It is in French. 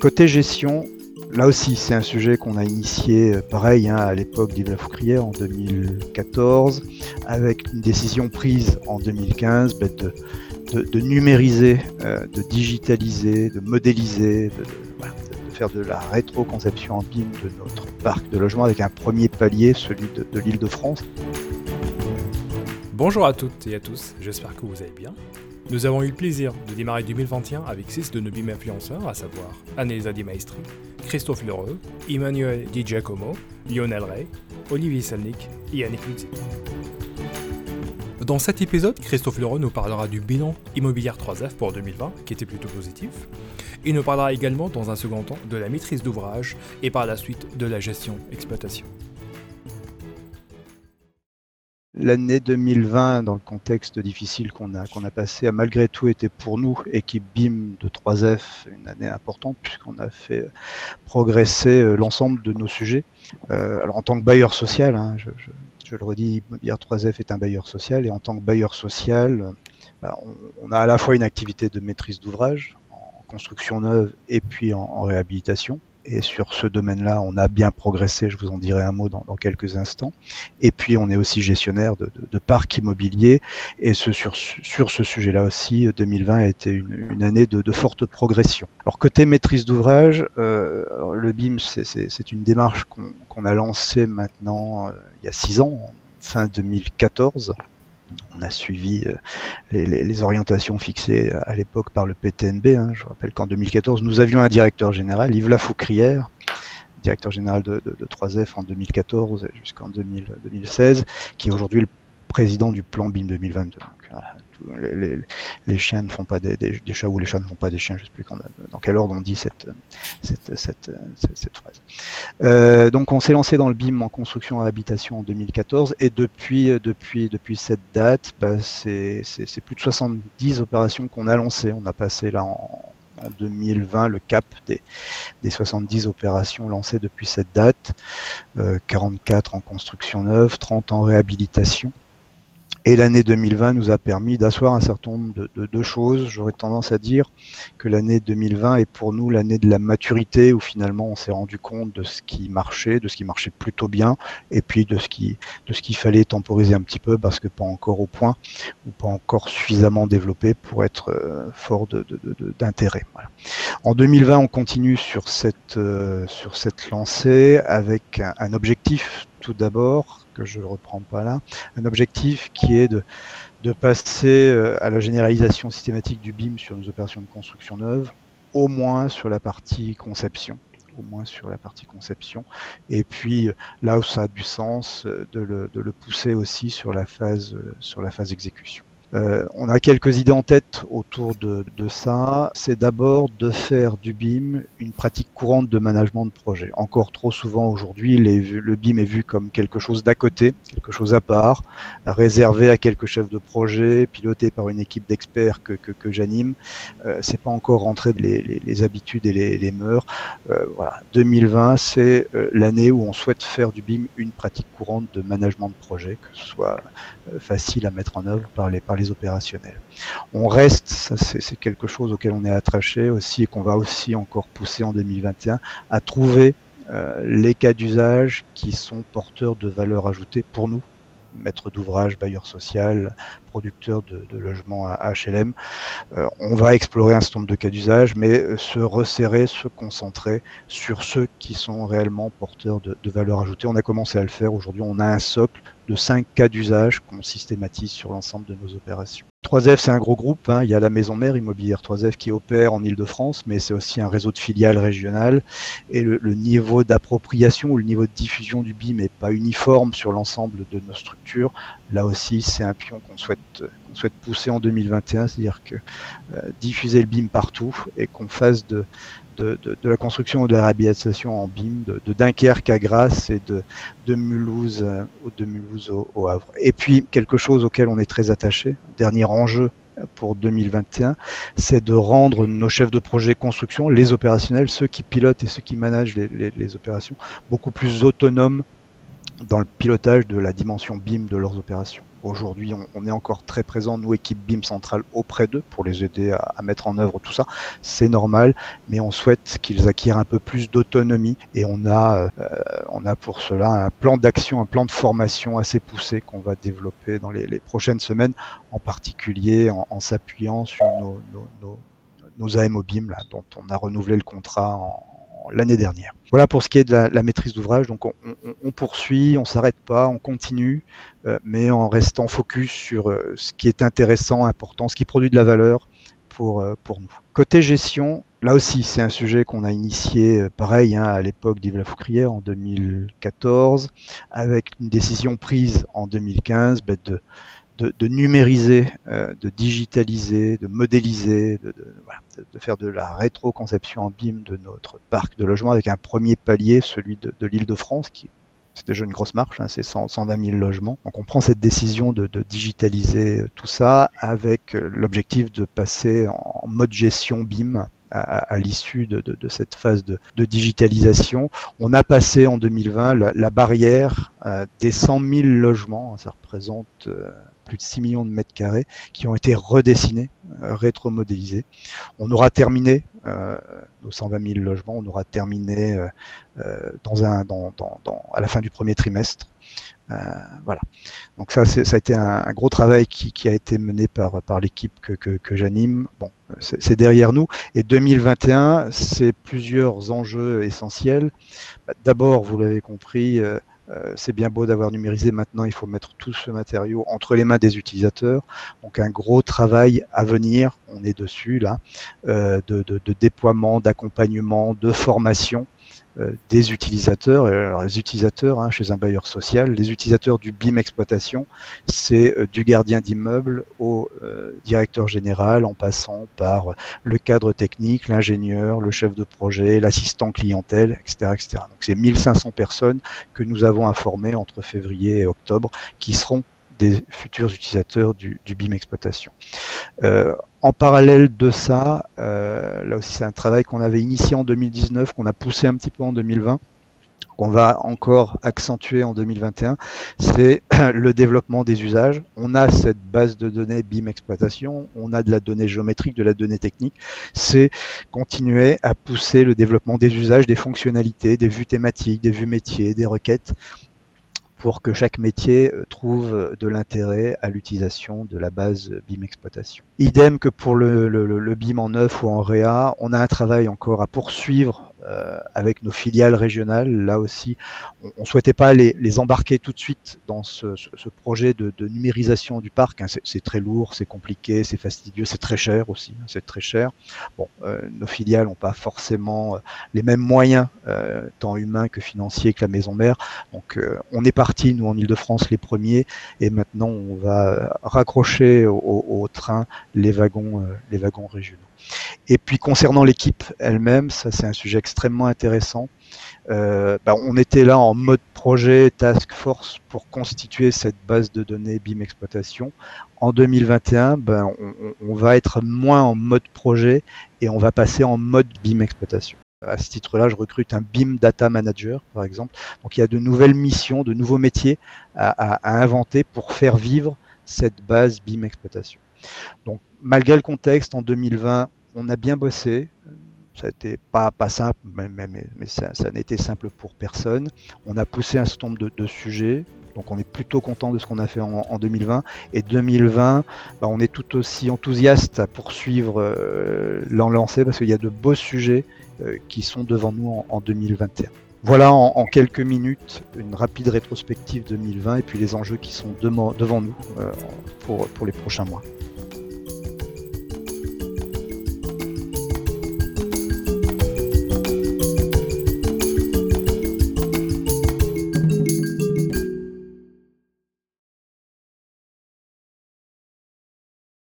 Côté gestion, là aussi, c'est un sujet qu'on a initié euh, pareil hein, à l'époque d'Yves Lafoucrière en 2014, avec une décision prise en 2015 ben, de, numériser, euh, de digitaliser, de modéliser, de, faire de la rétro-conception en BIM de notre parc de logement avec un premier palier, celui de l'île de France. Bonjour à toutes et à tous, j'espère que vous allez bien. Nous avons eu le plaisir de démarrer 2021 avec six de nos BIM influenceurs, à savoir Annelisa Di Maestri, Christophe Lheureux, Emmanuel Di Giacomo, Lionel Rey, Olivier Salnik et Yannick Luxi. Dans cet épisode, Christophe Leroy nous parlera du bilan immobilière 3F pour 2020, qui était plutôt positif. Il nous parlera également dans un second temps de la maîtrise d'ouvrage et par la suite de la gestion-exploitation. L'année 2020, dans le contexte difficile qu'on a, qu'on a passé, a malgré tout été pour nous, équipe BIM de 3F, une année importante puisqu'on a fait progresser euh, l'ensemble de nos sujets. Euh, alors en tant que bailleur social, hein, je, je, le redis, Immobilière 3F est un bailleur social et en tant que bailleur social, bah, on, a à la fois une activité de maîtrise d'ouvrage en construction neuve et puis en réhabilitation. Et sur ce domaine-là, on a bien progressé, je vous en dirai un mot dans, quelques instants. Et puis, on est aussi gestionnaire de, parcs immobiliers. Et ce, sur, sur ce sujet-là aussi, 2020 a été une, année de, forte progression. Alors, côté maîtrise d'ouvrage, euh, le BIM, c'est une démarche qu'on a lancée maintenant euh, il y a six ans, fin 2014 on a suivi euh, les, orientations fixées à l'époque par le PTNB. Hein. Je rappelle qu'en 2014, nous avions un directeur général, Yves Lafoucrière, directeur général de, 3F en 2014 jusqu'en 2016, qui est aujourd'hui le président du plan BIM 2022 les, chiens ne font pas des, chats ou les chats ne font pas des chiens, je ne sais plus dans quel ordre on dit cette, phrase. Euh, donc on s'est lancé dans le BIM en construction et habitation en 2014 et depuis, depuis, cette date, bah, c'est plus de 70 opérations qu'on a lancées. On a passé là en, 2020 le cap des, des, 70 opérations lancées depuis cette date, 44 euh, en construction neuve, 30 en réhabilitation. Et l'année 2020 nous a permis d'asseoir un certain nombre de, choses. J'aurais tendance à dire que l'année 2020 est pour nous l'année de la maturité où finalement on s'est rendu compte de ce qui marchait, de ce qui marchait plutôt bien, et puis de ce qui de ce qu'il fallait temporiser un petit peu parce que pas encore au point ou pas encore suffisamment développé pour être euh, fort d'intérêt. En 2020, on continue sur cette euh, sur cette lancée avec un objectif tout d'abord que je ne reprends pas là, un objectif qui est de, passer euh, à la généralisation systématique du BIM sur nos opérations de construction neuve, au moins sur la partie conception au moins sur la partie conception. Et puis là où ça a du sens, euh, de le, de le pousser aussi sur la phase, euh, sur la phase exécution. Euh, on a quelques idées en tête autour de, ça. C'est d'abord de faire du BIM une pratique courante de management de projet. Encore trop souvent aujourd'hui, le BIM est vu comme quelque chose d'à côté, quelque chose à part, réservé à quelques chefs de projet, piloté par une équipe d'experts que, j'anime. Euh, c'est pas encore rentré les, les, habitudes et les, mœurs. Euh, voilà, 2020, c'est euh, l'année où on souhaite faire du BIM une pratique courante de management de projet, que ce soit facile à mettre en œuvre par les par les opérationnels. On reste, c'est quelque chose auquel on est attaché aussi et qu'on va aussi encore pousser en 2021, à trouver euh, les cas d'usage qui sont porteurs de valeur ajoutée pour nous, maître d'ouvrage, bailleur social, producteur de, de logements à HLM. Euh, on va explorer un certain nombre de cas d'usage, mais euh, se resserrer, se concentrer sur ceux qui sont réellement porteurs de, de valeur ajoutée. On a commencé à le faire. Aujourd'hui, on a un socle de cinq cas d'usage qu'on systématise sur l'ensemble de nos opérations. 3F, c'est un gros groupe. Hein. Il y a la maison mère immobilière 3F qui opère en Ile-de-France, mais c'est aussi un réseau de filiales régionales. Et le, niveau d'appropriation ou le niveau de diffusion du BIM n'est pas uniforme sur l'ensemble de nos structures. Là aussi, c'est un pion qu'on souhaite, pousser en 2021, c'est-à-dire que euh, diffuser le BIM partout et qu'on fasse de, de, la construction ou de la réhabilitation en BIM de, Dunkerque à Grasse et de, de Mulhouse, euh, de Mulhouse au, Havre. Et puis quelque chose auquel on est très attaché, dernier enjeu pour 2021, c'est de rendre nos chefs de projet construction, les opérationnels, ceux qui pilotent et ceux qui managent les, les opérations, beaucoup plus autonomes dans le pilotage de la dimension BIM de leurs opérations. Aujourd'hui, on, est encore très présent, nous, équipe BIM centrale, auprès d'eux pour les aider à, mettre en œuvre tout ça. C'est normal, mais on souhaite qu'ils acquièrent un peu plus d'autonomie et on a, euh, on a pour cela un plan d'action, un plan de formation assez poussé qu'on va développer dans les, prochaines semaines, en particulier en, s'appuyant sur nos, nos, nos, nos AMO BIM, là, dont on a renouvelé le contrat en, l'année dernière. Voilà pour ce qui est de la, maîtrise d'ouvrage. Donc on, poursuit, on s'arrête pas, on continue, euh, mais en restant focus sur euh, ce qui est intéressant, important, ce qui produit de la valeur pour, euh, pour nous. Côté gestion, là aussi c'est un sujet qu'on a initié pareil hein, à l'époque d'Yves Lafoucrière en 2014, avec une décision prise en 2015 ben, de de, numériser, euh, de digitaliser, de modéliser, de, faire de la rétro-conception en BIM de notre parc de logement avec un premier palier, celui de, l'île de France, qui c'est déjà une grosse marche, hein, c'est 120 000 logements. Donc on prend cette décision de, digitaliser tout ça avec euh, l'objectif de passer en mode gestion BIM à, l'issue de, cette phase de, digitalisation. On a passé en 2020 la, barrière euh, des 100 000 logements, ça représente plus de 6 millions de mètres carrés qui ont été redessinés, euh, rétromodélisés. On aura terminé euh, nos 120 000 logements, on aura terminé euh, euh, dans un, dans, dans, dans, à la fin du premier trimestre. Voilà. Donc ça, ça a été un, gros travail qui, qui, a été mené par, par l'équipe que, que, j'anime. Bon, c'est derrière nous. Et 2021, c'est plusieurs enjeux essentiels. D'abord, vous l'avez compris, euh, c'est bien beau d'avoir numérisé, maintenant il faut mettre tout ce matériau entre les mains des utilisateurs. Donc un gros travail à venir, on est dessus là, euh, de, déploiement, d'accompagnement, de formation des utilisateurs. Alors, les utilisateurs hein, chez un bailleur social, les utilisateurs du BIM exploitation, c'est euh, du gardien d'immeuble au euh, directeur général en passant par le cadre technique, l'ingénieur, le chef de projet, l'assistant clientèle, etc. etc. Donc c'est 1500 personnes que nous avons informées entre février et octobre qui seront des futurs utilisateurs du, BIM exploitation. Euh, en parallèle de ça, euh, là aussi c'est un travail qu'on avait initié en 2019, qu'on a poussé un petit peu en 2020 qu'on va encore accentuer en 2021, c'est le développement des usages. On a cette base de données BIM exploitation, on a de la donnée géométrique, de la donnée technique. C'est continuer à pousser le développement des usages, des fonctionnalités, des vues thématiques, des vues métiers, des requêtes pour que chaque métier euh, trouve euh, de l'intérêt à l'utilisation de la base BIM exploitation. Idem que pour le, BIM en neuf ou en réa, on a un travail encore à poursuivre euh, avec nos filiales régionales. Là aussi, on ne souhaitait pas les, les, embarquer tout de suite dans ce, ce, projet de, de, numérisation du parc. Hein. C'est très lourd, c'est compliqué, c'est fastidieux, c'est très cher aussi. Hein. C'est très cher. Bon, euh, nos filiales n'ont pas forcément euh, les mêmes moyens, euh, tant humains que financiers, que la maison mère. Donc, euh, on est parti nous en Ile-de-France les premiers, et maintenant on va raccrocher au, au train les wagons, les wagons régionaux. Et puis concernant l'équipe elle-même, ça c'est un sujet extrêmement intéressant. Euh, bah, on était là en mode projet task force pour constituer cette base de données BIM exploitation. En 2021, ben, on, va être moins en mode projet et on va passer en mode BIM exploitation. À ce titre-là, je recrute un BIM Data Manager, par exemple. Donc il y a de nouvelles missions, de nouveaux métiers à inventer pour faire vivre cette base BIM exploitation. Donc malgré le contexte, en 2020, on a bien bossé. Ça n'était pas, pas simple, mais, ça, été simple pour personne. On a poussé un certain nombre de, sujets. Donc on est plutôt content de ce qu'on a fait en, 2020. Et 2020, bah, on est tout aussi enthousiaste à poursuivre euh, lancé parce qu'il y a de beaux sujets euh, qui sont devant nous en, 2021. Voilà en, quelques minutes une rapide rétrospective 2020 et puis les enjeux qui sont devant nous euh, pour les prochains mois.